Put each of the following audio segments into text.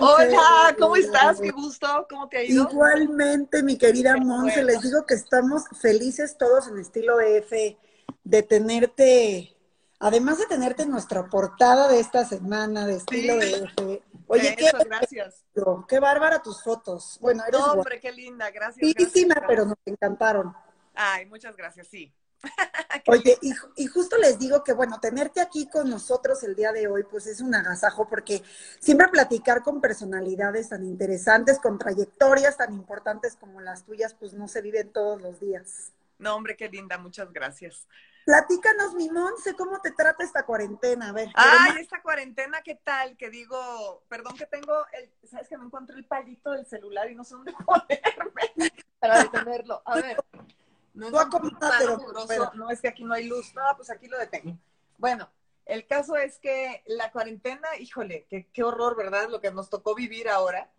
Hola, ¿cómo estás? Qué gusto. ¿Cómo te ha ido? Igualmente, mi querida Monse, les digo que estamos felices todos en estilo F de tenerte, además de tenerte en nuestra portada de esta semana de estilo de F. Oye, qué, gracias. qué bárbara tus fotos. Bueno, eres no, hombre, qué linda, gracias. Lindísima, pero nos encantaron. Ay, muchas gracias, sí. Oye, y, justo les digo que, bueno, tenerte aquí con nosotros el día de hoy, pues es un agasajo, porque siempre platicar con personalidades tan interesantes, con trayectorias tan importantes como las tuyas, pues no se viven todos los días. No, hombre, qué linda, muchas gracias. Platícanos, mi Monse, ¿cómo te trata esta cuarentena? A ver. Ay, esta cuarentena, ¿qué tal? Que digo, perdón que tengo, el, ¿sabes que me encuentro el palito del celular y no sé dónde ponerme para detenerlo? A ver. No es, no es que aquí no hay luz. No, pues aquí lo detengo. Bueno, el caso es que la cuarentena, híjole, qué, qué horror, ¿verdad? Lo que nos tocó vivir ahora.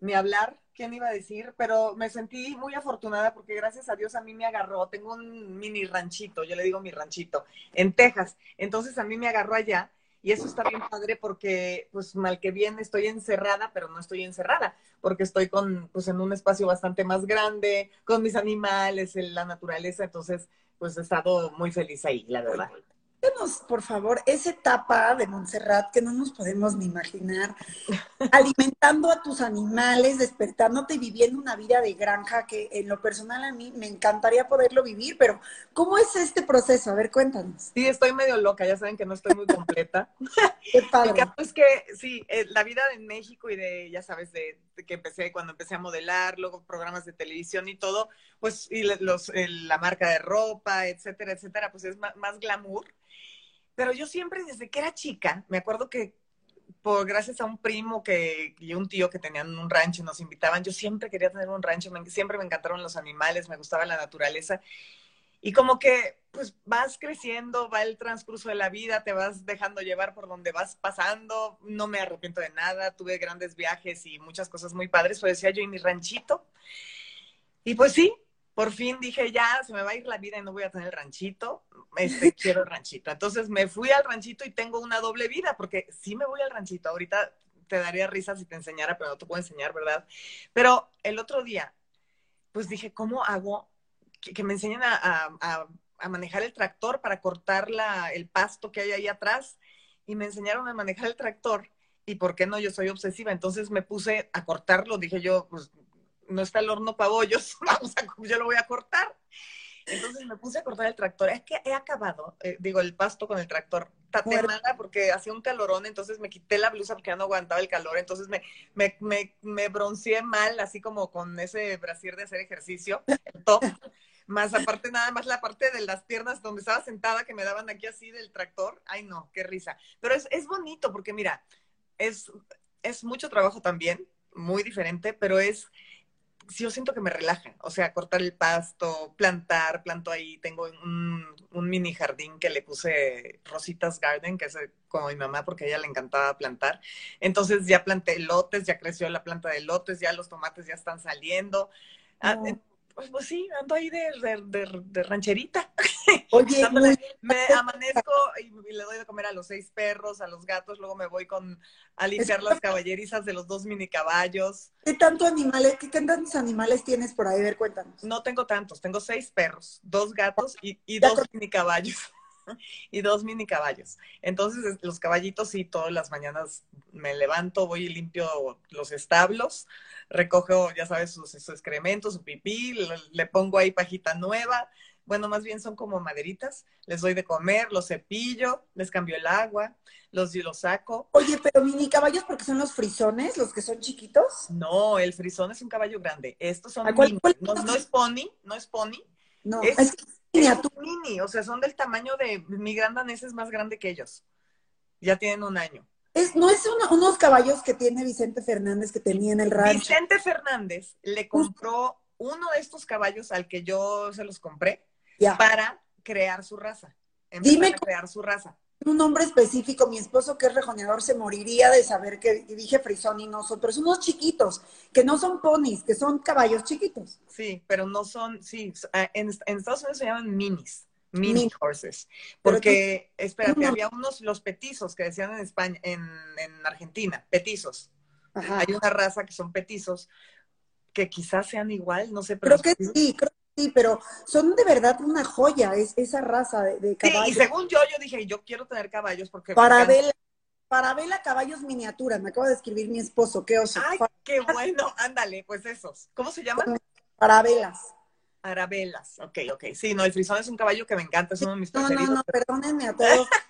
Ni hablar, ¿quién iba a decir? Pero me sentí muy afortunada porque gracias a Dios a mí me agarró. Tengo un mini ranchito, yo le digo mi ranchito, en Texas. Entonces a mí me agarró allá y eso está bien padre porque, pues, mal que bien, estoy encerrada, pero no estoy encerrada, porque estoy con, pues, en un espacio bastante más grande, con mis animales, en la naturaleza, entonces, pues, he estado muy feliz ahí, la verdad. Cuéntanos, por favor, esa etapa de Montserrat que no nos podemos ni imaginar, alimentando a tus animales, despertándote y viviendo una vida de granja que en lo personal a mí me encantaría poderlo vivir, pero ¿cómo es este proceso? A ver, cuéntanos. Sí, estoy medio loca, ya saben que no estoy muy completa. Qué padre. Es que sí, eh, la vida en México y de, ya sabes, de, que empecé, cuando empecé a modelar, luego programas de televisión y todo, pues, y los, la marca de ropa, etcétera, etcétera, pues es más, más glamour pero yo siempre, desde que era chica, me acuerdo que por gracias a un primo que, y un tío que tenían un rancho nos invitaban, yo siempre quería tener un rancho, siempre me encantaron los animales, me gustaba la naturaleza. Y como que pues vas creciendo, va el transcurso de la vida, te vas dejando llevar por donde vas pasando, no me arrepiento de nada, tuve grandes viajes y muchas cosas muy padres, pues decía yo y mi ranchito. Y pues sí, por fin dije, ya, se me va a ir la vida y no voy a tener el ranchito, este, quiero el ranchito. Entonces me fui al ranchito y tengo una doble vida, porque sí me voy al ranchito, ahorita te daría risa si te enseñara, pero no te puedo enseñar, ¿verdad? Pero el otro día, pues dije, ¿cómo hago que, me enseñen a, manejar el tractor para cortar la, el pasto que hay ahí atrás? Y me enseñaron a manejar el tractor. ¿Y por qué no? Yo soy obsesiva. Entonces me puse a cortarlo. Dije yo, pues no está el horno para bollos, vamos a, yo lo voy a cortar. Entonces me puse a cortar el tractor. Es que he acabado, eh, digo, el pasto con el tractor tatemada porque hacía un calorón, entonces me quité la blusa porque ya no aguantaba el calor, entonces me, me, me, me bronceé mal, así como con ese brasier de hacer ejercicio, el top. Más aparte, nada más la parte de las piernas donde estaba sentada que me daban aquí así del tractor. Ay, no, qué risa. Pero es, es bonito porque, mira, es, es mucho trabajo también, muy diferente, pero es, yo siento que me relaja. O sea, cortar el pasto, plantar, planto ahí. Tengo un, mini jardín que le puse Rositas Garden, que es como mi mamá, porque a ella le encantaba plantar. Entonces ya planté lotes, ya creció la planta de lotes, ya los tomates ya están saliendo. Ah, pues, pues, sí, ando ahí de, de, rancherita. Oye, me amanezco y, le doy de comer a los seis perros, a los gatos, luego me voy con a limpiar las caballerizas de los dos mini caballos. ¿Qué tanto animales, qué tantos animales tienes por ahí? A ver, cuéntanos. No tengo tantos, tengo seis perros, dos gatos y, y dos mini caballos. y dos mini caballos. Entonces, los caballitos sí, todas las mañanas me levanto, voy y limpio los establos, recojo, ya sabes, sus, excrementos, su pipí, le, pongo ahí pajita nueva. Bueno, más bien son como maderitas. Les doy de comer, los cepillo, les cambio el agua, los, los saco. Oye, pero mini caballos porque son los frisones, los que son chiquitos. No, el frisón es un caballo grande. Estos son mini. No, es pony, no es pony. No, es, es, mini, o sea, son del tamaño de mi gran danés es más grande que ellos. Ya tienen un año no es unos caballos que tiene Vicente Fernández que tenía en el rancho. Vicente Fernández le compró uno de estos caballos al que yo se los compré para crear su raza. Dime crear su raza. Un nombre específico, mi esposo que es rejoneador se moriría de saber que dije frisón y no son, pero son unos chiquitos, que no son ponis, que son caballos chiquitos. Sí, pero no son, sí, en, en Estados Unidos se llaman minis mini horses. Porque, espérate, había unos, los petizos que decían en España, en, en Argentina, petizos. Hay una raza que son petizos, que quizás sean igual, no sé. Pero creo que sí, creo sí, pero son de verdad una joya es, esa raza de, caballos. Sí, y según yo, yo dije, yo quiero tener caballos porque... Para ver Parabela Caballos Miniatura, me acaba de escribir mi esposo, qué oso. Ay, qué bueno, ándale, pues esos. ¿Cómo se llaman? Parabelas. Parabelas, ok, ok. Sí, no, el frisón es un caballo que me encanta, es uno de mis preferidos. No, no, no, perdónenme a todos.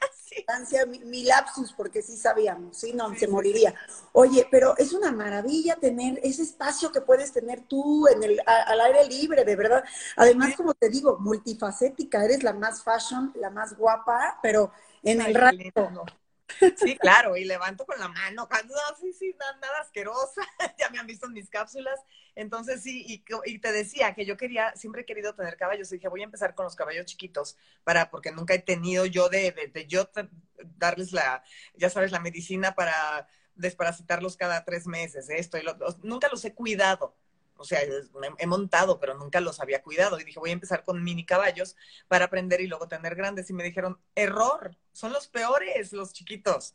mi, lapsus, porque sí sabíamos, sí, no, se moriría. Oye, pero es una maravilla tener ese espacio que puedes tener tú en el, al aire libre, de verdad. Además, como te digo, multifacética, eres la más fashion, la más guapa, pero en el rato. Sí, claro, y levanto con la mano, no, sí, sí, nada, asquerosa, ya me han visto en mis cápsulas, entonces sí, y, te decía que yo quería, siempre he querido tener caballos, y dije, voy a empezar con los caballos chiquitos, para, porque nunca he tenido yo de, de, yo darles la, ya sabes, la medicina para desparasitarlos cada tres meses, esto, y lo, nunca los he cuidado, o sea, he montado, pero nunca los había cuidado. Y dije, voy a empezar con mini caballos para aprender y luego tener grandes. Y me dijeron, error, son los peores los chiquitos.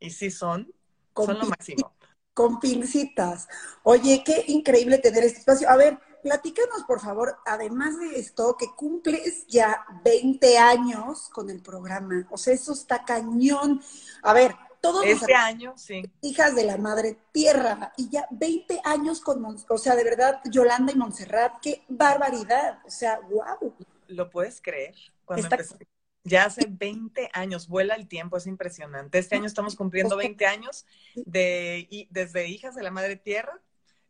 Y sí son, son lo máximo. Con pincitas. Oye, qué increíble tener este espacio. A ver, platícanos, por favor, además de esto, que cumples ya 20 años con el programa. O sea, eso está cañón. A ver, todos este año, sí. Hijas de la madre tierra. Y ya 20 años con, o sea, de verdad, Yolanda y Montserrat, qué barbaridad. O sea, wow. ¿Lo puedes creer? Cuando empecé, ya hace 20 años, vuela el tiempo, es impresionante. Este año estamos cumpliendo 20 años de, y, desde Hijas de la Madre Tierra,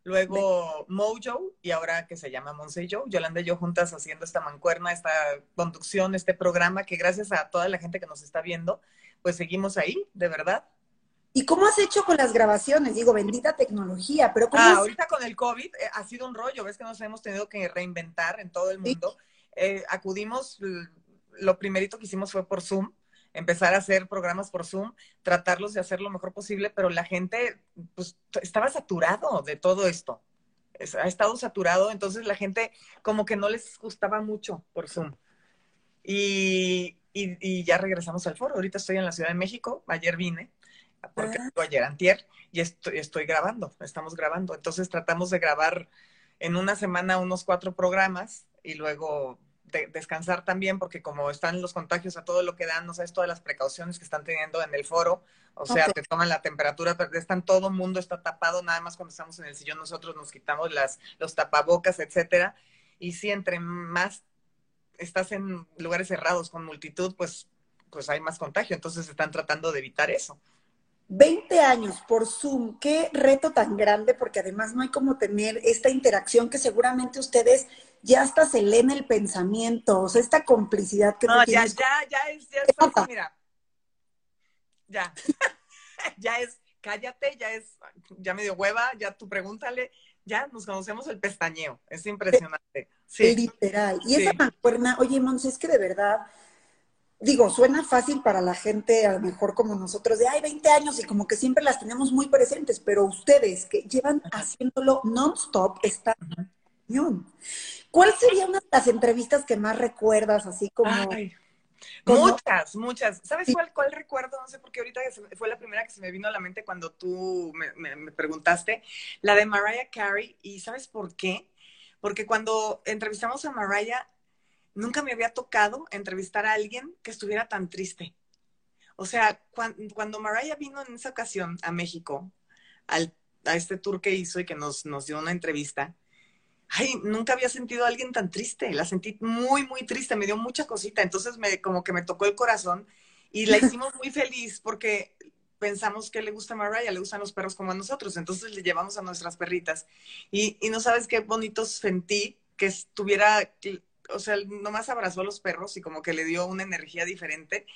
luego Mojo y ahora que se llama Monse Joe, Yolanda y yo juntas haciendo esta mancuerna, esta conducción, este programa que gracias a toda la gente que nos está viendo, pues seguimos ahí, de verdad. ¿Y cómo has hecho con las grabaciones? Digo, bendita tecnología, pero ¿cómo ah, ahorita con el COVID eh, ha sido un rollo, ves que nos hemos tenido que reinventar en todo el mundo. Eh, acudimos, lo primerito que hicimos fue por Zoom, empezar a hacer programas por Zoom, tratarlos de hacer lo mejor posible, pero la gente pues estaba saturado de todo esto. ha estado saturado, entonces la gente como que no les gustaba mucho por Zoom. Y y, ya regresamos al foro. Ahorita estoy en la Ciudad de México, ayer vine, porque ah. ayer antier, y estoy, estoy grabando, estamos grabando. Entonces tratamos de grabar en una semana unos cuatro programas y luego descansar también, porque como están los contagios a todo lo que dan, no sabes todas las precauciones que están teniendo en el foro, o sea, te toman la temperatura, están todo el mundo está tapado, nada más cuando estamos en el sillón nosotros nos quitamos las, los tapabocas, etcétera. Y si entre más estás en lugares cerrados con multitud, pues, pues hay más contagio. Entonces están tratando de evitar eso. 20 años por Zoom, qué reto tan grande, porque además no hay como tener esta interacción que seguramente ustedes ya hasta se leen el pensamiento, o sea, esta complicidad que no, ya, ya, ya es, ya es, mira, ya, ya es, cállate, ya es, ya me dio hueva, ya tú pregúntale, ya nos conocemos el pestañeo, es impresionante. Sí. Literal. Y esa mancuerna, oye, Mons, es que de verdad, digo, suena fácil para la gente, a lo mejor como nosotros, de, ay, 20 años y como que siempre las tenemos muy presentes, pero ustedes que llevan haciéndolo non-stop están... ¿Cuál sería una de las entrevistas que más recuerdas, así como... Muchas, muchas. ¿Sabes cuál, cuál recuerdo? No sé, porque ahorita fue la primera que se me vino a la mente cuando tú me, preguntaste, la de Mariah Carey. ¿Y sabes por qué? Porque cuando entrevistamos a Mariah, nunca me había tocado entrevistar a alguien que estuviera tan triste. O sea, cuando, cuando Mariah vino en esa ocasión a México, al, a este tour que hizo y que nos, nos dio una entrevista, ay, nunca había sentido a alguien tan triste, la sentí muy, muy triste, me dio mucha cosita, entonces me, como que me tocó el corazón y la hicimos muy feliz porque pensamos que le gusta a Mariah, le gustan los perros como a nosotros, entonces le llevamos a nuestras perritas y, y no sabes qué bonito sentí que estuviera, o sea, nomás abrazó a los perros y como que le dio una energía diferente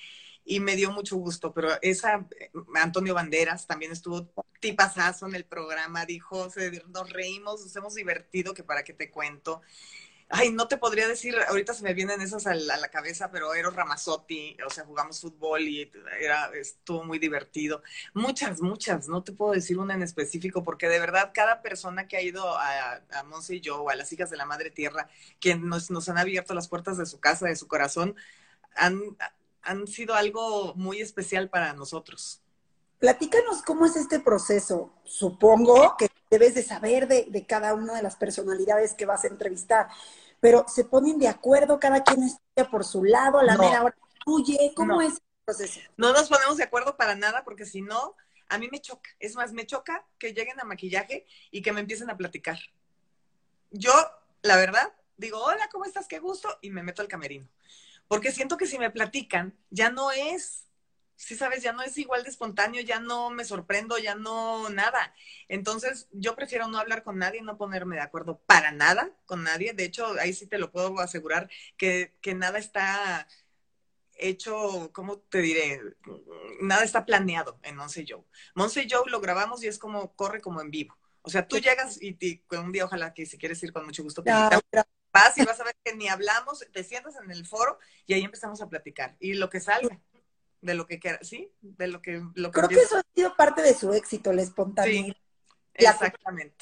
y me dio mucho gusto, pero esa, eh, Antonio Banderas también estuvo tipazazo en el programa, dijo, nos reímos, nos hemos divertido, que para qué te cuento. Ay, no te podría decir, ahorita se me vienen esas a la, cabeza, pero Eros Ramazzotti, o sea, jugamos fútbol y era, estuvo muy divertido. Muchas, muchas, no te puedo decir una en específico, porque de verdad cada persona que ha ido a, a Monse y yo, o a las hijas de la Madre Tierra, que nos, nos han abierto las puertas de su casa, de su corazón, han, han sido algo muy especial para nosotros. Platícanos cómo es este proceso. Supongo que debes de saber de, de cada una de las personalidades que vas a entrevistar, pero ¿se ponen de acuerdo? ¿Cada quien estudia por su lado? ¿A la No. mera hora fluye? ¿Cómo No. es el proceso? No nos ponemos de acuerdo para nada porque si no, a mí me choca. Es más, me choca que lleguen a maquillaje y que me empiecen a platicar. Yo, la verdad, digo, hola, ¿cómo estás? Qué gusto. Y me meto al camerino. Porque siento que si me platican, ya no es, sí sabes, ya no es igual de espontáneo, ya no me sorprendo, ya no nada. Entonces, yo prefiero no hablar con nadie, no ponerme de acuerdo para nada con nadie. De hecho, ahí sí te lo puedo asegurar que, que nada está hecho, ¿cómo te diré? Nada está planeado en Monse Joe. Monse Joe lo grabamos y es como, corre como en vivo. O sea, tú llegas y te- un día, ojalá que si quieres ir con mucho gusto, ya. Vas y vas a ver que ni hablamos, te sientas en el foro y ahí empezamos a platicar. Y lo que salga, de lo que quiera, ¿sí? De lo que, lo que Creo que eso ha sido parte de su éxito, la espontaneidad la- Exactamente.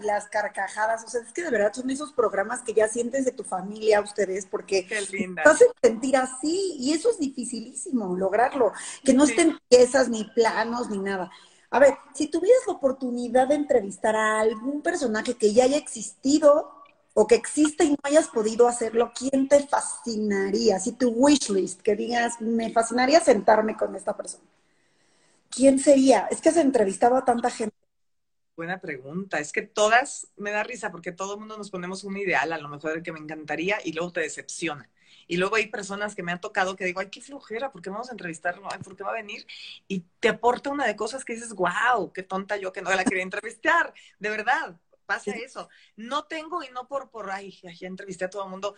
y las carcajadas. O sea, es que de verdad son esos programas que ya sientes de tu familia ustedes, porque te hacen sentir así y eso es dificilísimo lograrlo, que no Sí. estén piezas ni planos ni nada. A ver, si tuvieras la oportunidad de entrevistar a algún personaje que ya haya existido o que existe y no hayas podido hacerlo, ¿quién te fascinaría? Si tu wishlist, que digas, me fascinaría sentarme con esta persona. ¿Quién sería? Es que has entrevistado a tanta gente. Buena pregunta. Es que todas me da risa porque todo el mundo nos ponemos un ideal, a lo mejor el que me encantaría, y luego te decepciona. Y luego hay personas que me han tocado que digo, ay, qué flojera, ¿por qué vamos a entrevistarlo? Ay, ¿por qué va a venir? Y te aporta una de cosas que dices, wow, qué tonta yo que no la quería entrevistar. De verdad, pasa Sí. eso. No tengo y no por, por ay, ya entrevisté a todo el mundo.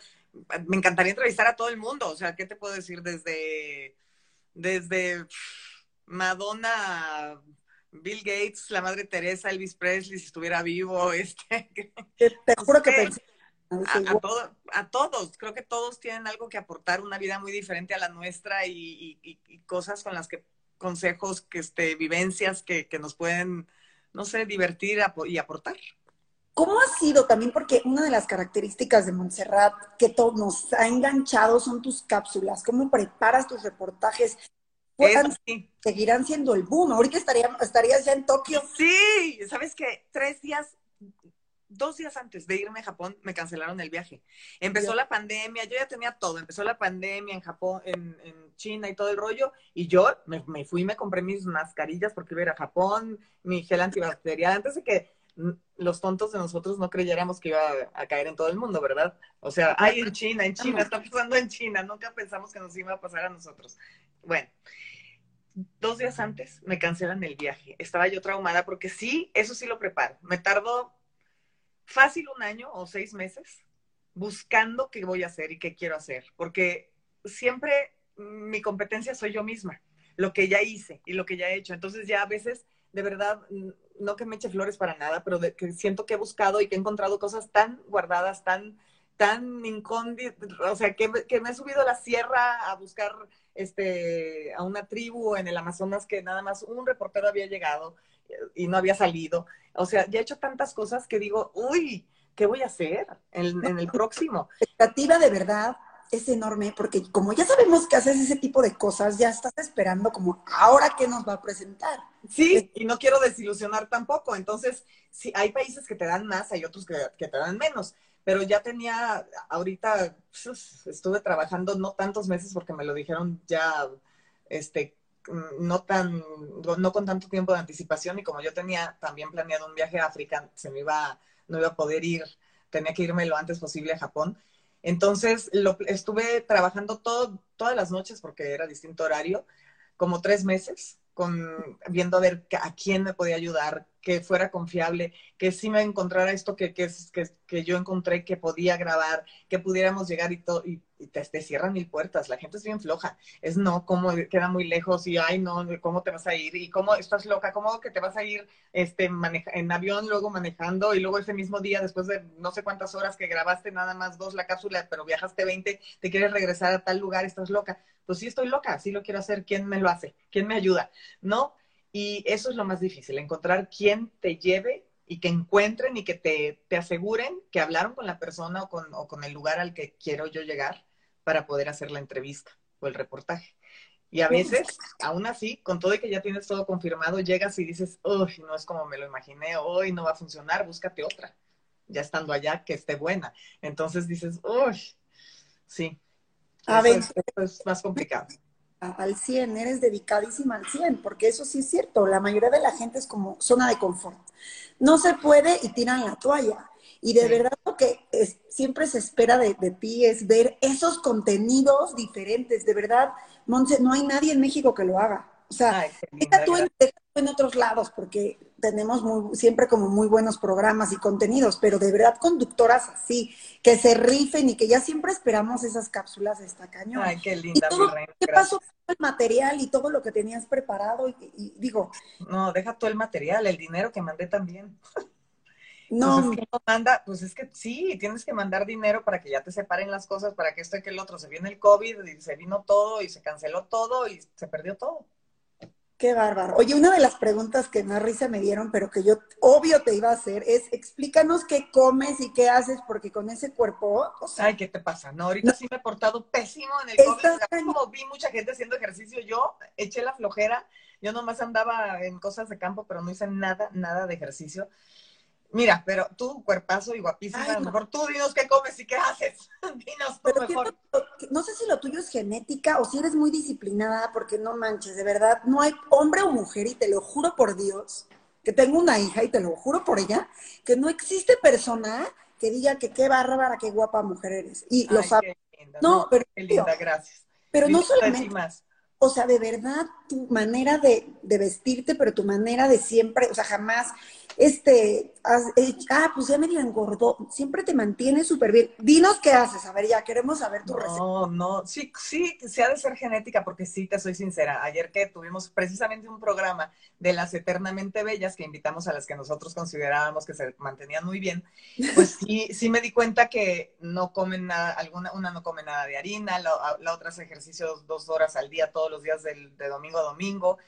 Me encantaría entrevistar a todo el mundo. O sea, ¿qué te puedo decir? Desde, desde Madonna, Bill Gates, la madre Teresa, Elvis Presley, si estuviera vivo, este, Te, juro que pensé. a, todo- a todos, creo que todos tienen algo que aportar, una vida muy diferente a la nuestra y, y- y- cosas con las que, consejos, que este, vivencias que, que nos pueden, no sé, divertir y aportar. ¿Cómo ha sido también? Porque una de las características de Montserrat que to- nos ha enganchado son tus cápsulas. ¿Cómo preparas tus reportajes? ¿Puedan- sí. seguirán siendo el boom. Ahorita estaría- estarías ya en Tokio. Sí, ¿sabes qué? Tres días, dos días antes de irme a Japón, me cancelaron el viaje. Empezó la pandemia, yo ya tenía todo, empezó la pandemia en Japón, en, en China y todo el rollo, y yo me, me fui, me compré mis mascarillas porque iba a ir a Japón, mi gel antibacterial, antes de que los tontos de nosotros no creyéramos que iba a, a caer en todo el mundo, ¿verdad? O sea, ay, en China, en China, está pasando en China, nunca pensamos que nos iba a pasar a nosotros. Bueno, dos días antes me cancelan el viaje. Estaba yo traumada porque sí, eso sí lo preparo. Me tardó fácil un año o seis meses buscando qué voy a hacer y qué quiero hacer, porque siempre mi competencia soy yo misma, lo que ya hice y lo que ya he hecho. Entonces ya a veces, de verdad, no que me eche flores para nada, pero de, que siento que he buscado y que he encontrado cosas tan guardadas, tan tan incógnito, o sea, que, que, me he subido a la sierra a buscar este, a una tribu en el Amazonas que nada más un reportero había llegado y no había salido. O sea, ya he hecho tantas cosas que digo, uy, ¿qué voy a hacer en, en el próximo? De verdad es enorme porque como ya sabemos que haces ese tipo de cosas, ya estás esperando como ahora qué nos va a presentar. Sí, y no quiero desilusionar tampoco. Entonces, sí, hay países que te dan más, hay otros que, que te dan menos pero ya tenía, ahorita pues, estuve trabajando no tantos meses porque me lo dijeron ya, este, no tan, no con tanto tiempo de anticipación y como yo tenía también planeado un viaje a África, se me iba, no iba a poder ir, tenía que irme lo antes posible a Japón. Entonces, lo, estuve trabajando todo, todas las noches porque era distinto horario, como tres meses, con, viendo a ver a quién me podía ayudar, que fuera confiable, que sí me encontrara esto que, que, que, que yo encontré que podía grabar, que pudiéramos llegar y, y, y te, te, cierran mil puertas. La gente es bien floja. Es no, cómo queda muy lejos y ay, no, cómo te vas a ir y cómo estás loca, cómo que te vas a ir este, maneja, en avión, luego manejando y luego ese mismo día, después de no sé cuántas horas que grabaste nada más dos la cápsula, pero viajaste 20, te quieres regresar a tal lugar, estás loca. Pues sí, estoy loca, sí lo quiero hacer. ¿Quién me lo hace? ¿Quién me ayuda? ¿No? Y eso es lo más difícil, encontrar quién te lleve y que encuentren y que te, te aseguren que hablaron con la persona o con, o con, el lugar al que quiero yo llegar para poder hacer la entrevista o el reportaje. Y a veces, aún así, con todo y que ya tienes todo confirmado, llegas y dices, uy, no es como me lo imaginé, hoy no va a funcionar, búscate otra. Ya estando allá, que esté buena. Entonces dices, uy, sí. A ver, es más complicado al 100, eres dedicadísima al 100, porque eso sí es cierto, la mayoría de la gente es como zona de confort. No se puede y tiran la toalla. Y de verdad lo que siempre se espera de, ti es ver esos contenidos diferentes. De verdad, Monse, no hay nadie en México que lo haga. O sea, deja tú, en, otros lados, porque tenemos muy, siempre como muy buenos programas y contenidos, pero de verdad conductoras así, que se rifen y que ya siempre esperamos esas cápsulas esta cañón. Ay, qué linda, mi reina. ¿Qué pasó con el material y todo lo que tenías preparado? Y, digo... No, deja todo el material, el dinero que mandé también. No, pues es que manda, pues es que sí, tienes que mandar dinero para que ya te separen las cosas, para que esto y que el otro. Se viene el COVID y se vino todo y se canceló todo y se perdió todo. Qué bárbaro. Oye, una de las preguntas que más risa me dieron, pero que yo obvio te iba a hacer, es explícanos qué comes y qué haces, porque con ese cuerpo, o sea, Ay, ¿qué te pasa? No, ahorita sí me he portado pésimo en el COVID. Como vi mucha gente haciendo ejercicio, yo eché la flojera, yo nomás andaba en cosas de campo, pero no hice nada, nada de ejercicio. Mira, pero tú, cuerpazo y guapísima, a lo mejor tú dinos qué comes y qué haces. dinos tú mejor. no sé si lo tuyo es genética o si eres muy disciplinada, porque no manches, de verdad, no hay hombre o mujer, y te lo juro por Dios, que tengo una hija y te lo juro por ella, que no existe persona que diga que qué bárbara, qué guapa mujer eres. Y lo sabes. No, pero. Qué linda, gracias. Pero no solamente. Más. O sea, de verdad, tu manera de, de vestirte, pero tu manera de siempre, o sea, jamás este, ah, pues ya medio engordó, siempre te mantiene súper bien. Dinos qué haces, a ver, ya queremos saber tu receta. No, no, sí, sí, se ha de ser genética, porque sí, te soy sincera. Ayer que tuvimos precisamente un programa de las eternamente bellas que invitamos a las que nosotros considerábamos que se mantenían muy bien, pues sí, sí me di cuenta que no comen nada, alguna, una no come nada de harina, la, otra hace ejercicios dos horas al día, todos los días del, de domingo a domingo.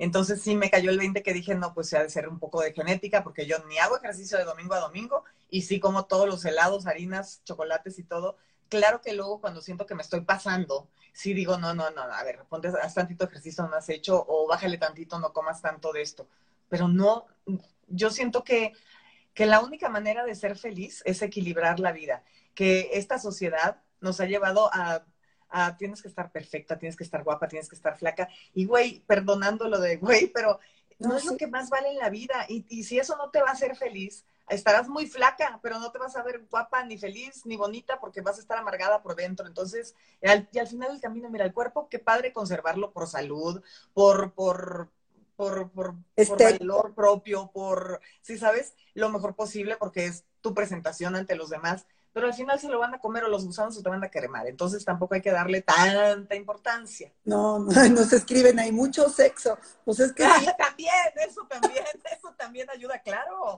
Entonces sí me cayó el 20 que dije, no, pues se ha de ser un poco de genética, porque yo ni hago ejercicio de domingo a domingo y sí como todos los helados, harinas, chocolates y todo. Claro que luego cuando siento que me estoy pasando, sí digo, no, no, no, a ver, ponte, haz tantito ejercicio, no has hecho, o bájale tantito, no comas tanto de esto. Pero no, yo siento que, que la única manera de ser feliz es equilibrar la vida, que esta sociedad nos ha llevado a ah, tienes que estar perfecta, tienes que estar guapa, tienes que estar flaca. Y güey, perdonando lo de güey, pero no, es lo que más vale en la vida. Y, y si eso no te va a hacer feliz, estarás muy flaca, pero no te vas a ver guapa, ni feliz, ni bonita, porque vas a estar amargada por dentro. Entonces, y al final del camino, mira, el cuerpo, qué padre conservarlo por salud, por, por, por, por, por valor propio, por, si sabes, lo mejor posible, porque es tu presentación ante los demás pero al final se lo van a comer o los gusanos se te van a cremar. Entonces tampoco hay que darle tanta importancia. No, no, nos escriben, hay mucho sexo. Pues es que también, eso también, eso también ayuda, claro.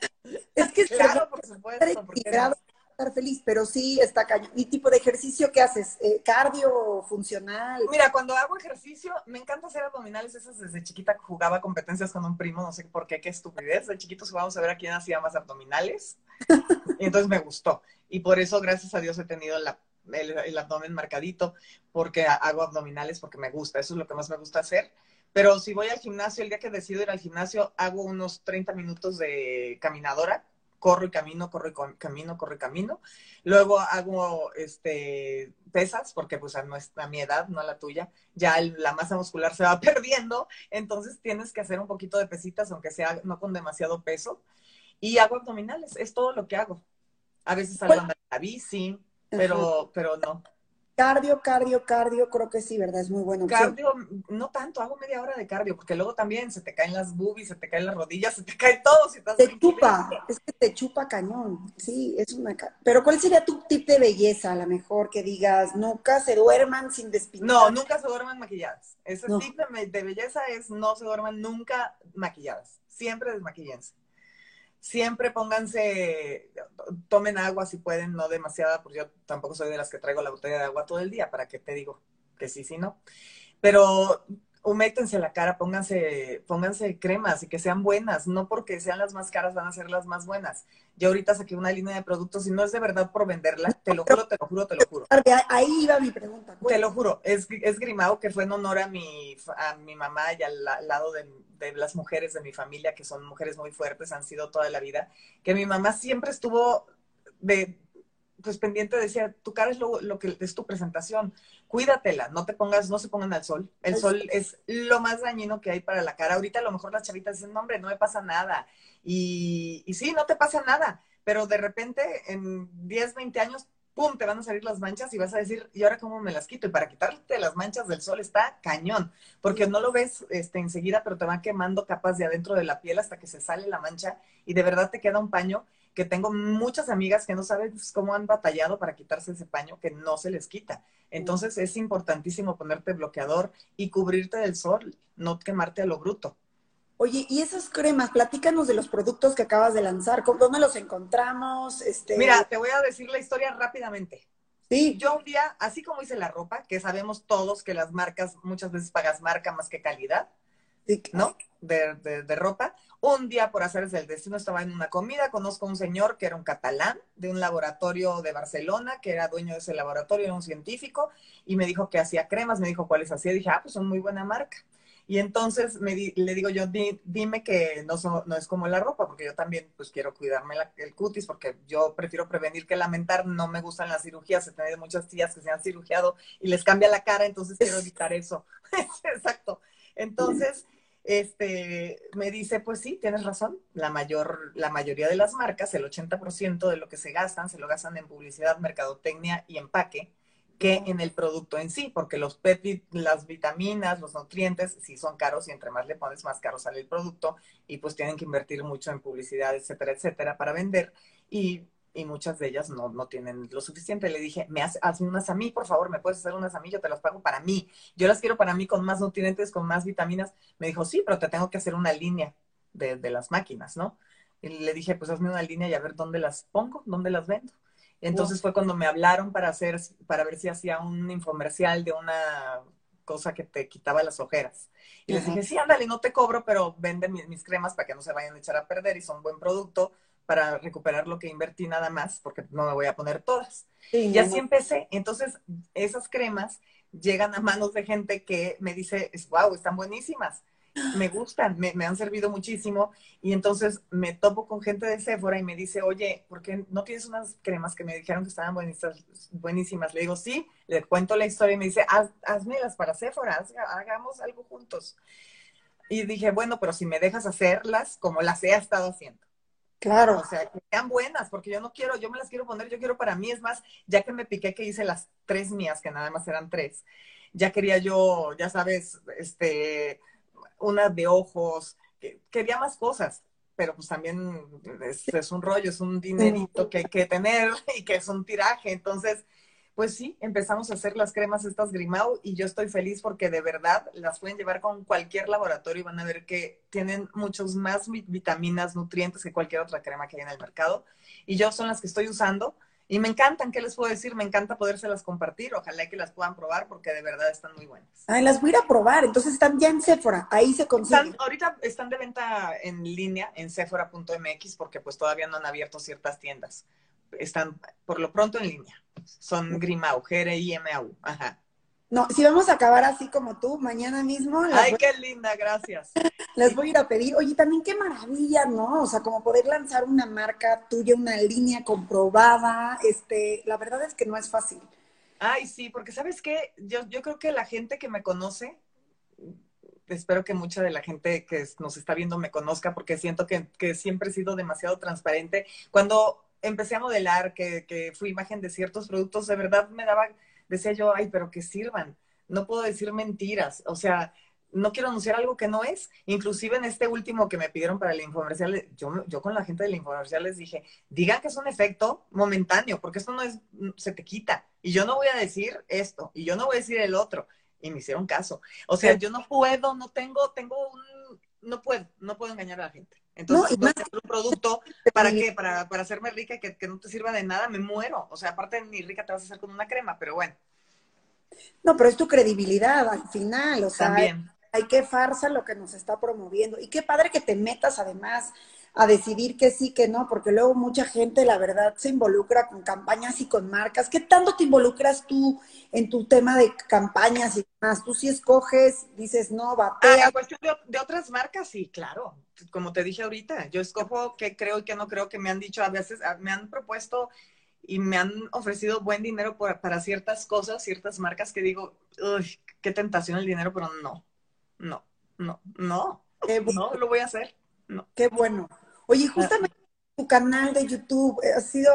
Es que claro, por supuesto. Estar feliz, pero sí está cañón. ¿Y tipo de ejercicio qué haces? Eh, ¿Cardio funcional? Mira, cuando hago ejercicio, me encanta hacer abdominales. Esas desde chiquita jugaba competencias con un primo, no sé por qué, qué estupidez. De chiquitos jugábamos a ver a quién hacía más abdominales. y entonces me gustó. Y por eso, gracias a Dios, he tenido el, abdomen marcadito, porque hago abdominales, porque me gusta, eso es lo que más me gusta hacer. Pero si voy al gimnasio, el día que decido ir al gimnasio, hago unos 30 minutos de caminadora, corro y camino, corro y camino, corro y camino. Luego hago este, pesas, porque pues a, nuestra, a mi edad, no a la tuya, ya la masa muscular se va perdiendo, entonces tienes que hacer un poquito de pesitas, aunque sea no con demasiado peso. Y hago abdominales, es todo lo que hago. A veces salgo a andar la bici, pero, pero no. Cardio, cardio, cardio, creo que sí, ¿verdad? Es muy bueno. Cardio, no tanto, hago media hora de cardio, porque luego también se te caen las boobies, se te caen las rodillas, se te cae todo. Si estás te chupa, es que te chupa cañón, sí, es una... Pero ¿cuál sería tu tip de belleza, a lo mejor, que digas, nunca se duerman sin despintar? No, nunca se duerman maquilladas. Ese tip de, de, belleza es no se duerman nunca maquilladas, siempre desmaquillense siempre pónganse, tomen agua si pueden, no demasiada, porque yo tampoco soy de las que traigo la botella de agua todo el día, ¿para qué te digo? Que sí, sí, no. Pero humétense la cara, pónganse, pónganse cremas y que sean buenas, no porque sean las más caras van a ser las más buenas. Yo ahorita saqué una línea de productos y no es de verdad por venderla, te lo juro, te lo juro, te lo juro. Ahí iba mi pregunta. Te lo juro, es, es Grimao que fue en honor a mi, a mi mamá y al, lado de, de las mujeres de mi familia, que son mujeres muy fuertes, han sido toda la vida, que mi mamá siempre estuvo de, pues pendiente decía, tu cara es lo, lo, que es tu presentación, cuídatela, no te pongas, no se pongan al sol. El sol es lo más dañino que hay para la cara. Ahorita a lo mejor las chavitas dicen, no, hombre, no me pasa nada. Y, y sí, no te pasa nada, pero de repente en 10, 20 años, ¡pum!, te van a salir las manchas y vas a decir, ¿y ahora cómo me las quito? Y para quitarte las manchas del sol está cañón, porque no lo ves este, enseguida, pero te van quemando capas de adentro de la piel hasta que se sale la mancha y de verdad te queda un paño que tengo muchas amigas que no saben cómo han batallado para quitarse ese paño que no se les quita. Entonces es importantísimo ponerte bloqueador y cubrirte del sol, no quemarte a lo bruto. Oye, y esas cremas, platícanos de los productos que acabas de lanzar, ¿dónde los encontramos? Este... Mira, te voy a decir la historia rápidamente. Sí. Yo un día, así como hice la ropa, que sabemos todos que las marcas, muchas veces pagas marca más que calidad, ¿no? De, de, ropa. Un día, por hacer el destino, estaba en una comida, conozco a un señor que era un catalán de un laboratorio de Barcelona, que era dueño de ese laboratorio, era un científico, y me dijo que hacía cremas, me dijo cuáles hacía, dije, ah, pues son muy buena marca. Y entonces me le digo yo, dime que no, no es como la ropa, porque yo también pues quiero cuidarme el cutis, porque yo prefiero prevenir que lamentar, no me gustan las cirugías, he tenido muchas tías que se han cirugiado y les cambia la cara, entonces quiero evitar eso. Exacto. Entonces, este, me dice, pues sí, tienes razón, la, mayor, la mayoría de las marcas, el 80% de lo que se gastan, se lo gastan en publicidad, mercadotecnia y empaque, que en el producto en sí, porque los peptidos, las vitaminas, los nutrientes, sí son caros y entre más le pones, más caro sale el producto y pues tienen que invertir mucho en publicidad, etcétera, etcétera, para vender. Y y muchas de ellas no, no tienen lo suficiente. Le dije, me haz, hazme unas a mí, por favor, me puedes hacer unas a mí, yo te las pago para mí. Yo las quiero para mí con más nutrientes, con más vitaminas. Me dijo, sí, pero te tengo que hacer una línea de, de las máquinas, ¿no? Y le dije, pues hazme una línea y a ver dónde las pongo, dónde las vendo. Entonces fue cuando me hablaron para hacer, para ver si hacía un infomercial de una cosa que te quitaba las ojeras. Y les dije, sí, ándale, no te cobro, pero vende mis, mis, cremas para que no se vayan a echar a perder y son buen producto para recuperar lo que invertí nada más, porque no me voy a poner todas. y así empecé. Entonces, esas cremas llegan a manos de gente que me dice, wow, están buenísimas, me gustan, me, han servido muchísimo. Y entonces me topo con gente de Sephora y me dice, oye, ¿por qué no tienes unas cremas que me dijeron que estaban buenísimas? Le digo, sí, le cuento la historia y me dice, Haz, hazmelas para Sephora, hagamos algo juntos. Y dije, bueno, pero si me dejas hacerlas como las he estado haciendo. Claro. O sea, que sean buenas, porque yo no quiero, yo me las quiero poner, yo quiero para mí. Es más, ya que me piqué que hice las tres mías, que nada más eran tres, ya quería yo, ya sabes, este, unas de ojos, quería más cosas, pero pues también es, es un rollo, es un dinerito que hay que tener y que es un tiraje. Entonces, pues sí, empezamos a hacer las cremas estas Grimau y yo estoy feliz porque de verdad las pueden llevar con cualquier laboratorio y van a ver que tienen muchos más vitaminas, nutrientes que cualquier otra crema que hay en el mercado. Y yo son las que estoy usando y me encantan, ¿qué les puedo decir? Me encanta podérselas compartir, ojalá que las puedan probar porque de verdad están muy buenas. Ay, las voy a ir a probar, entonces están ya en Sephora, ahí se consiguen. ahorita están de venta en línea en sephora.mx porque pues todavía no han abierto ciertas tiendas. Están por lo pronto en línea. Son Grimau, G-R-I-M-A-U. Ajá. No, si vamos a acabar así como tú, mañana mismo. Ay, qué linda, gracias. Les voy a ir a pedir. Oye, también qué maravilla, ¿no? O sea, como poder lanzar una marca tuya, una línea comprobada. Este, la verdad es que no es fácil. Ay, sí, porque sabes qué, yo, yo creo que la gente que me conoce, espero que mucha de la gente que nos está viendo me conozca, porque siento que, que siempre he sido demasiado transparente. Cuando empecé a modelar, que, que fui imagen de ciertos productos, de verdad me daba, decía yo, ay, pero que sirvan. No puedo decir mentiras. O sea, no quiero anunciar algo que no es. Inclusive en este último que me pidieron para el infomercial, yo, yo con la gente del infomercial les dije, digan que es un efecto momentáneo, porque esto no es, se te quita. Y yo no voy a decir esto, y yo no voy a decir el otro. Y me hicieron caso. O sea, yo no puedo, no tengo, tengo un, no puedo, no puedo engañar a la gente. Entonces, no, un producto, ¿para qué? Para, para hacerme rica y que, que, no te sirva de nada, me muero. O sea, aparte ni rica te vas a hacer con una crema, pero bueno. No, pero es tu credibilidad al final, o sea. También. ay, qué farsa lo que nos está promoviendo. Y qué padre que te metas además a decidir que sí, que no, porque luego mucha gente, la verdad, se involucra con campañas y con marcas. ¿Qué tanto te involucras tú en tu tema de campañas y demás? Tú sí escoges, dices, no, batea. Ah, cuestión de, otras marcas, sí, claro. Como te dije ahorita, yo escojo qué creo y qué no creo que me han dicho a veces, me han propuesto y me han ofrecido buen dinero para ciertas cosas, ciertas marcas que digo, uy, qué tentación el dinero, pero no, no, no, no, no lo voy a hacer. No. Qué bueno. Oye, ah. justamente tu canal de YouTube ha sido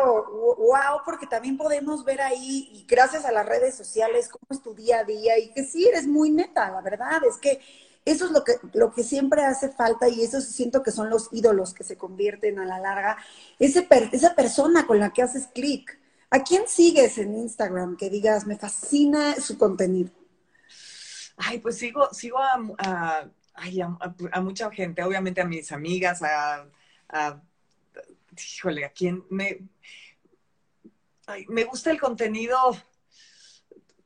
wow, porque también podemos ver ahí, y gracias a las redes sociales, cómo es tu día a día, y que sí, eres muy neta, la verdad, es que eso es lo que, lo que siempre hace falta y eso siento que son los ídolos que se convierten a la larga. Ese esa persona con la que haces clic. ¿A quién sigues en Instagram que digas, me fascina su contenido? Ay, pues sigo, sigo a, a, mucha gente, obviamente a mis amigas, a, a híjole, a quien me, me gusta el contenido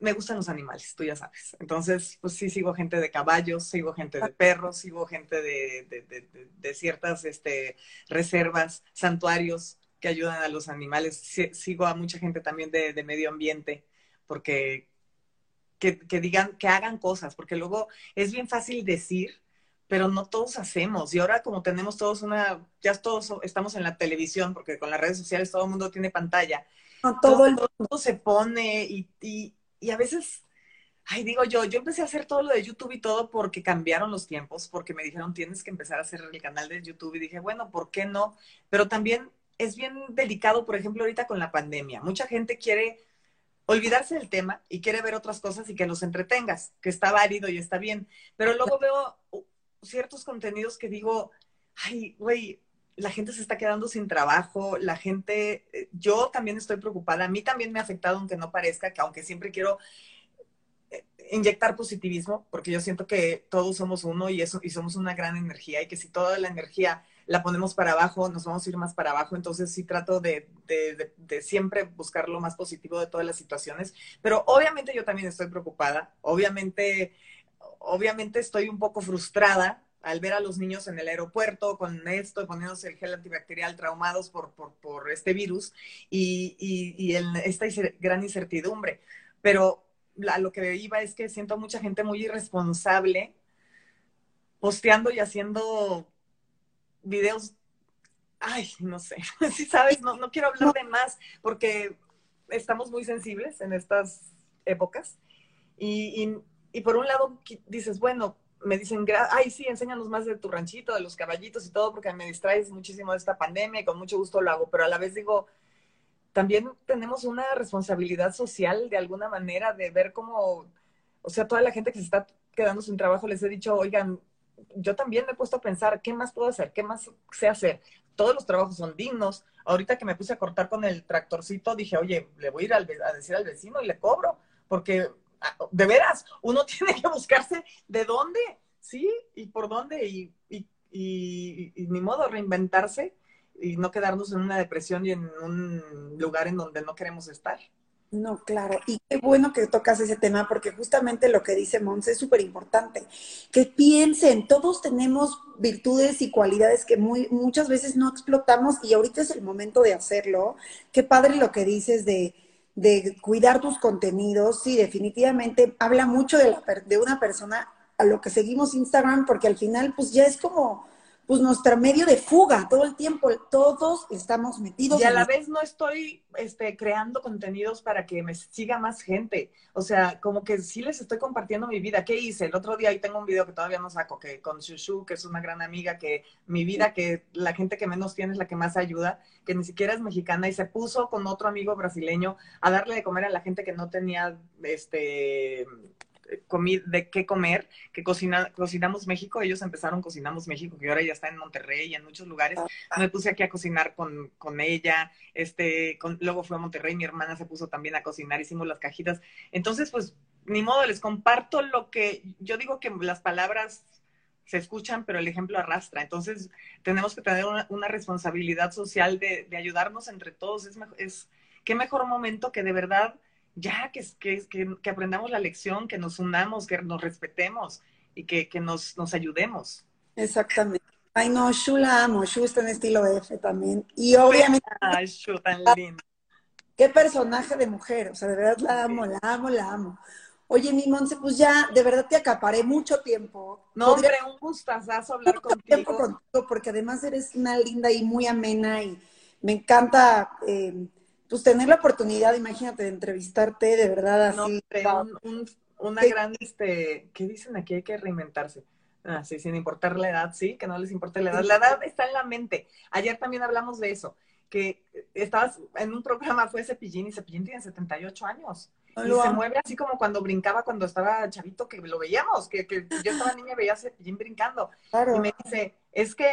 me gustan los animales, tú ya sabes. Entonces, pues sí, sigo gente de caballos, sigo gente de perros, sigo gente de, ciertas este, reservas, santuarios que ayudan a los animales. sigo a mucha gente también de, medio ambiente, porque que, digan, que hagan cosas, porque luego es bien fácil decir, pero no todos hacemos. Y ahora como tenemos todos una, ya todos estamos en la televisión, porque con las redes sociales todo el mundo tiene pantalla. todo, el mundo se pone y y a veces, ay, digo yo, yo empecé a hacer todo lo de YouTube y todo porque cambiaron los tiempos, porque me dijeron, tienes que empezar a hacer el canal de YouTube y dije, bueno, ¿por qué no? Pero también es bien delicado, por ejemplo, ahorita con la pandemia. Mucha gente quiere olvidarse del tema y quiere ver otras cosas y que los entretengas, que está válido y está bien. Pero luego veo ciertos contenidos que digo, ay, güey, la gente se está quedando sin trabajo, la gente, eh, yo también estoy preocupada, a mí también me ha afectado, aunque no parezca, que aunque siempre quiero eh, inyectar positivismo, porque yo siento que todos somos uno y, eso, y somos una gran energía y que si toda la energía la ponemos para abajo, nos vamos a ir más para abajo. Entonces sí trato de, de, de, siempre buscar lo más positivo de todas las situaciones. Pero obviamente yo también estoy preocupada. Obviamente, obviamente estoy un poco frustrada al ver a los niños en el aeropuerto con esto, poniéndose el gel antibacterial traumados por, por, este virus y, y, esta gran incertidumbre. Pero a lo que iba es que siento mucha gente muy irresponsable posteando y haciendo videos, ay, no sé, si sabes, no, no quiero hablar de más porque estamos muy sensibles en estas épocas. y por un lado dices, bueno, me dicen, ay, sí, enséñanos más de tu ranchito, de los caballitos y todo, porque me distraes muchísimo de esta pandemia y con mucho gusto lo hago, pero a la vez digo, también tenemos una responsabilidad social de alguna manera de ver cómo, o sea, toda la gente que se está quedando sin trabajo, les he dicho, oigan, yo también me he puesto a pensar, ¿qué más puedo hacer? ¿Qué más sé hacer? Todos los trabajos son dignos. Ahorita que me puse a cortar con el tractorcito, dije, oye, le voy a ir a decir al vecino y le cobro, porque de veras, uno tiene que buscarse de dónde, ¿sí? Y por dónde, y, y, y, ni modo, reinventarse y no quedarnos en una depresión y en un lugar en donde no queremos estar. No, claro. Y qué bueno que tocas ese tema porque justamente lo que dice Mons es súper importante. Que piensen, todos tenemos virtudes y cualidades que muchas veces no explotamos y ahorita es el momento de hacerlo. Qué padre lo que dices de, de cuidar tus contenidos, sí, definitivamente habla mucho de, la, de una persona a lo que seguimos Instagram, porque al final pues ya es como pues nuestro medio de fuga todo el tiempo, todos estamos metidos. Y a la vez no estoy este, creando contenidos para que me siga más gente. O sea, como que sí les estoy compartiendo mi vida. ¿Qué hice? El otro día ahí tengo un video que todavía no saco, que con Shushu, que es una gran amiga, que mi vida, que la gente que menos tiene es la que más ayuda, que ni siquiera es mexicana, y se puso con otro amigo brasileño a darle de comer a la gente que no tenía este de qué comer, que cocina, cocinamos México, ellos empezaron Cocinamos México, que ahora ya está en Monterrey y en muchos lugares. Ah. Me puse aquí a cocinar con, con ella, este, luego fue a Monterrey, mi hermana se puso también a cocinar, hicimos las cajitas. Entonces, pues, ni modo, les comparto lo que, yo digo que las palabras se escuchan, pero el ejemplo arrastra. Entonces, tenemos que tener una, responsabilidad social de, de, ayudarnos entre todos. Es, es, qué mejor momento que de verdad ya que, que, que, aprendamos la lección, que nos unamos, que nos respetemos y que, que nos, nos ayudemos. Exactamente. Ay, no, Shu la amo. Shu está en estilo F también. Y obviamente. Ay, Shu, tan lindo. Qué personaje de mujer. O sea, de verdad la amo, la amo, la amo. Oye, mi Monse, pues ya, de verdad te acaparé mucho tiempo. No, hombre, un gustazo hablar mucho contigo. tiempo contigo, porque además eres una linda y muy amena y me encanta, eh, pues, tener la oportunidad, imagínate, de entrevistarte, de verdad, así. No, un, un, una gran, este, ¿qué dicen aquí? Hay que reinventarse. Ah, sí, sin importar la edad, sí, que no les importe la edad. La edad está en la mente. Ayer también hablamos de eso, que estabas en un programa, fue Cepillín, y Cepillín tiene 78 años. Y se mueve así como cuando brincaba cuando estaba chavito, que lo veíamos, que, que yo estaba niña y veía a Cepillín brincando. Claro. Y me dice, es que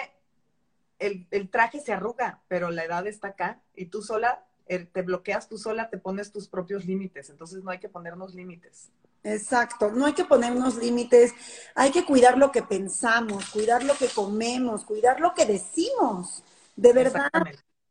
el, el traje se arruga, pero la edad está acá y tú sola, te bloqueas tú sola, te pones tus propios límites. Entonces no hay que ponernos límites. Exacto, no hay que ponernos límites, hay que cuidar lo que pensamos, cuidar lo que comemos, cuidar lo que decimos. De verdad,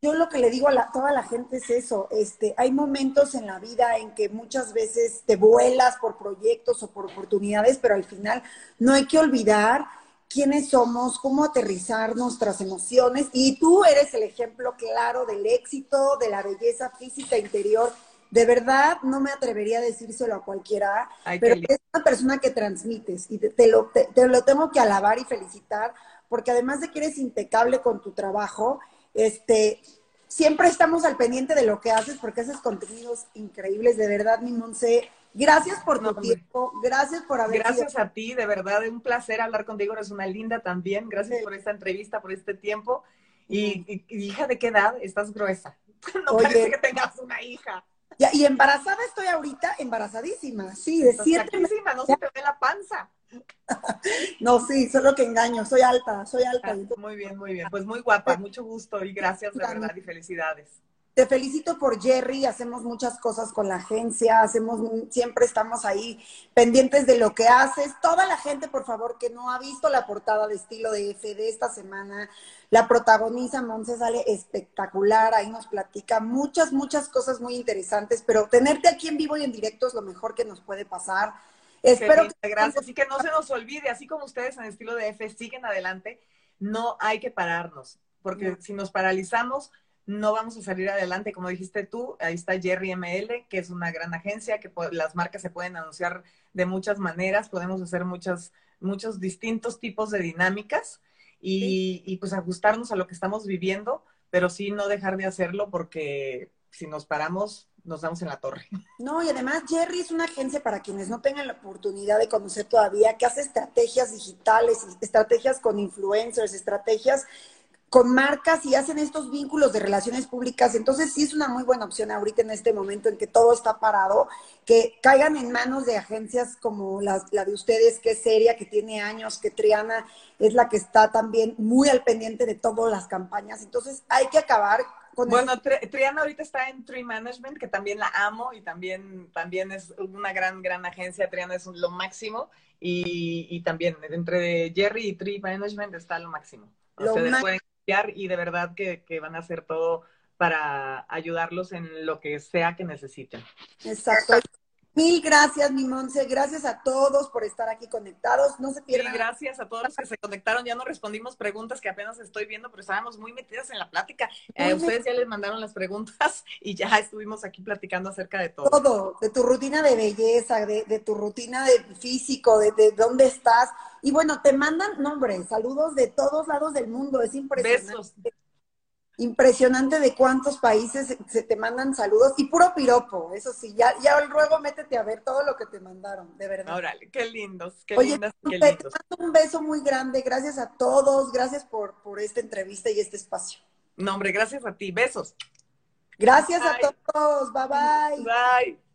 yo lo que le digo a la- toda la gente es eso, este, hay momentos en la vida en que muchas veces te vuelas por proyectos o por oportunidades, pero al final no hay que olvidar quiénes somos, cómo aterrizar nuestras emociones y tú eres el ejemplo claro del éxito, de la belleza física interior. De verdad, no me atrevería a decírselo a cualquiera, Ay, pero es una persona que transmites y te, te lo, te- te lo tengo que alabar y felicitar, porque además de que eres impecable con tu trabajo, este, siempre estamos al pendiente de lo que haces porque haces contenidos increíbles, de verdad, mi Monse. Gracias por tu No, tiempo, gracias por haber sido- Gracias a ti, de verdad, es un placer hablar contigo, eres una linda también. Gracias Sí. por esta entrevista, por este tiempo. Y, y- y hija, ¿de qué edad? Estás gruesa. No Oye. parece que tengas una hija. Ya, y embarazada estoy ahorita, embarazadísima, sí, de Estás siete meses. no se te ve la panza. No, sí, solo que engaño, soy alta, soy alta. Ah, muy bien, muy bien. Pues muy guapa, mucho gusto y gracias de verdad y felicidades. Te felicito por Jerry, hacemos muchas cosas con la agencia, hacemos siempre estamos ahí pendientes de lo que haces. Toda la gente, por favor, que no ha visto la portada de estilo de F de esta semana, la protagoniza Monse sale espectacular, ahí nos platica muchas, muchas cosas muy interesantes, pero tenerte aquí en vivo y en directo es lo mejor que nos puede pasar. Espero que gracias. Y que no se nos olvide, así como ustedes en estilo de F siguen adelante, no hay que pararnos, porque No. si nos paralizamos, no vamos a salir adelante. Como dijiste tú, ahí está Jerry ML, que es una gran agencia, que las marcas se pueden anunciar de muchas maneras, podemos hacer muchas, muchos distintos tipos de dinámicas y, y pues ajustarnos a lo que estamos viviendo, pero sí no dejar de hacerlo porque si nos paramos, nos damos en la torre. No, y además Jerry es una agencia para quienes no tengan la oportunidad de conocer todavía, que hace estrategias digitales, estrategias con influencers, estrategias con marcas y hacen estos vínculos de relaciones públicas. Entonces sí es una muy buena opción ahorita en este momento en que todo está parado, que caigan en manos de agencias como la, la de ustedes, que es seria, que tiene años, que Triana es la que está también muy al pendiente de todas las campañas. Entonces hay que acabar con Bueno, Triana ahorita está en Tree Management, que también la amo y también, también es una gran, gran agencia. Triana es lo máximo. Y, y también entre Jerry y Tree Management está lo máximo. Lo pueden y de verdad que, que van a hacer todo para ayudarlos en lo que sea que necesiten. Exacto. Mil gracias, mi Monse. Gracias a todos por estar aquí conectados. No se pierdan. gracias a todos los que se conectaron. Ya no respondimos preguntas que apenas estoy viendo, pero estábamos muy metidas en la plática. Eh, ustedes ya les mandaron las preguntas y ya estuvimos aquí platicando acerca de todo. todo, de tu rutina de belleza, de, de tu rutina de físico, de, de dónde estás. Y bueno, te mandan, no, hombre, saludos de todos lados del mundo. Es impresionante. Besos. Impresionante de cuántos países se, te mandan saludos y puro piropo. Eso sí, ya, ya luego métete a ver todo lo que te mandaron, de verdad. Órale, qué lindos, qué Oye, lindas, qué te mando un beso muy grande. Gracias a todos. Gracias por, por esta entrevista y este espacio. No, hombre, gracias a ti. Besos. Gracias a todos. Bye bye. Bye.